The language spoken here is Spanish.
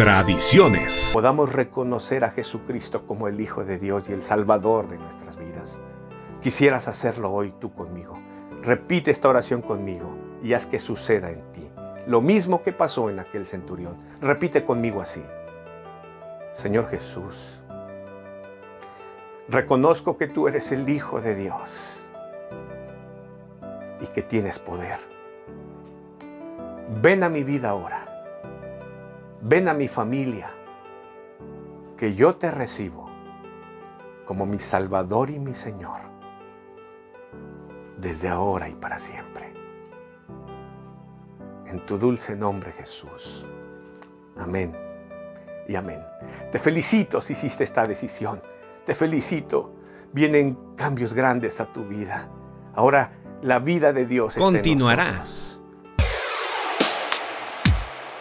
Tradiciones. Podamos reconocer a Jesucristo como el Hijo de Dios y el Salvador de nuestras vidas. Quisieras hacerlo hoy tú conmigo. Repite esta oración conmigo y haz que suceda en ti. Lo mismo que pasó en aquel centurión. Repite conmigo así. Señor Jesús, reconozco que tú eres el Hijo de Dios y que tienes poder. Ven a mi vida ahora. Ven a mi familia, que yo te recibo como mi Salvador y mi Señor, desde ahora y para siempre. En tu dulce nombre Jesús. Amén y amén. Te felicito si hiciste esta decisión. Te felicito. Vienen cambios grandes a tu vida. Ahora la vida de Dios continuará.